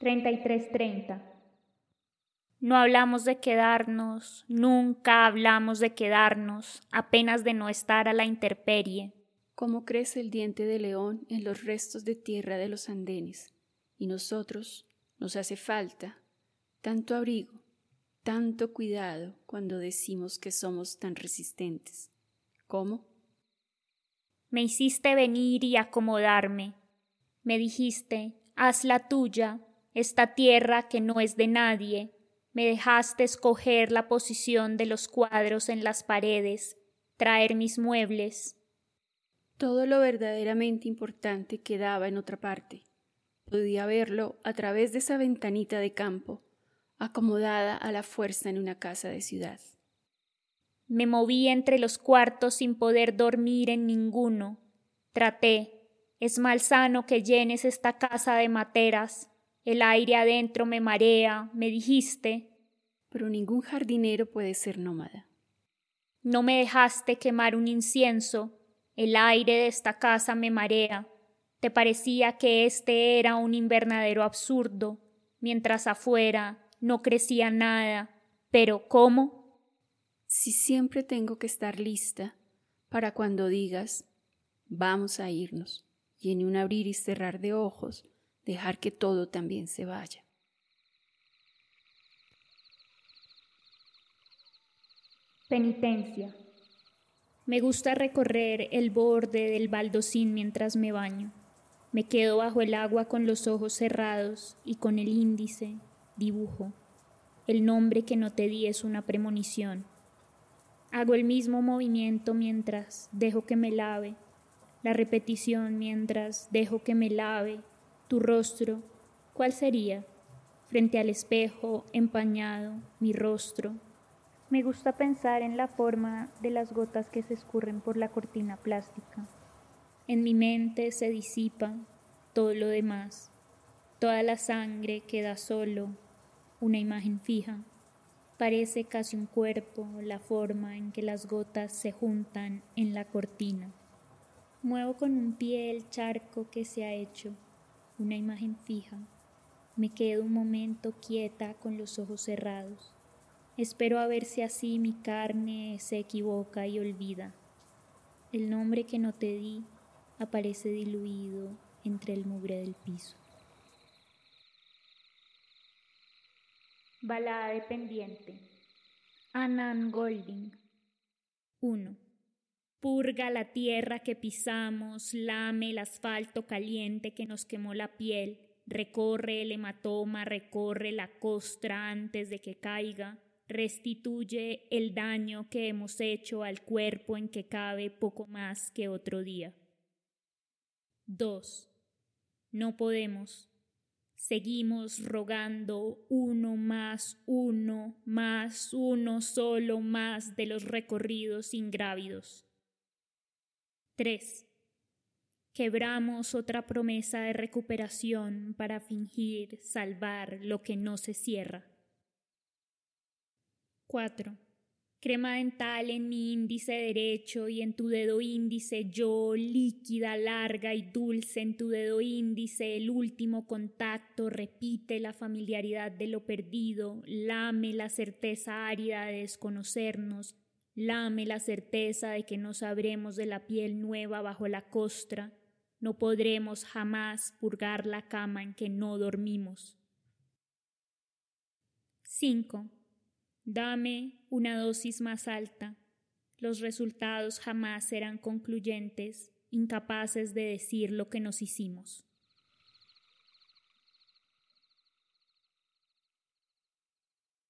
3330. No hablamos de quedarnos, nunca hablamos de quedarnos, apenas de no estar a la intemperie. Cómo crece el diente de león en los restos de tierra de los andenes, y nosotros nos hace falta tanto abrigo, tanto cuidado cuando decimos que somos tan resistentes. ¿Cómo? Me hiciste venir y acomodarme. Me dijiste, haz la tuya, esta tierra que no es de nadie. Me dejaste escoger la posición de los cuadros en las paredes, traer mis muebles. Todo lo verdaderamente importante quedaba en otra parte. Podía verlo a través de esa ventanita de campo, acomodada a la fuerza en una casa de ciudad. Me moví entre los cuartos sin poder dormir en ninguno. Traté. Es malsano que llenes esta casa de materas. El aire adentro me marea, me dijiste. Pero ningún jardinero puede ser nómada. No me dejaste quemar un incienso. El aire de esta casa me marea. Te parecía que este era un invernadero absurdo, mientras afuera no crecía nada. Pero ¿cómo? Si siempre tengo que estar lista para cuando digas vamos a irnos, y en un abrir y cerrar de ojos dejar que todo también se vaya. Penitencia. Me gusta recorrer el borde del baldocín mientras me baño. Me quedo bajo el agua con los ojos cerrados y con el índice dibujo. El nombre que no te di es una premonición. Hago el mismo movimiento mientras dejo que me lave, la repetición mientras dejo que me lave tu rostro, ¿cuál sería? Frente al espejo, empañado, mi rostro. Me gusta pensar en la forma de las gotas que se escurren por la cortina plástica. En mi mente se disipa todo lo demás. Toda la sangre queda solo, una imagen fija. Parece casi un cuerpo la forma en que las gotas se juntan en la cortina. Muevo con un pie el charco que se ha hecho una imagen fija. Me quedo un momento quieta con los ojos cerrados. Espero a ver si así mi carne se equivoca y olvida. El nombre que no te di aparece diluido entre el mugre del piso. Balada de pendiente. Annan Golding. 1. Purga la tierra que pisamos, lame el asfalto caliente que nos quemó la piel, recorre el hematoma, recorre la costra antes de que caiga, restituye el daño que hemos hecho al cuerpo en que cabe poco más que otro día. 2. No podemos. Seguimos rogando uno más uno, más uno solo más de los recorridos ingrávidos. 3. Quebramos otra promesa de recuperación para fingir salvar lo que no se cierra. 4. Crema dental en mi índice derecho y en tu dedo índice yo, líquida, larga y dulce en tu dedo índice, el último contacto repite la familiaridad de lo perdido, lame la certeza árida de desconocernos, Lame la certeza de que no sabremos de la piel nueva bajo la costra, no podremos jamás purgar la cama en que no dormimos. 5. Dame una dosis más alta. Los resultados jamás serán concluyentes, incapaces de decir lo que nos hicimos.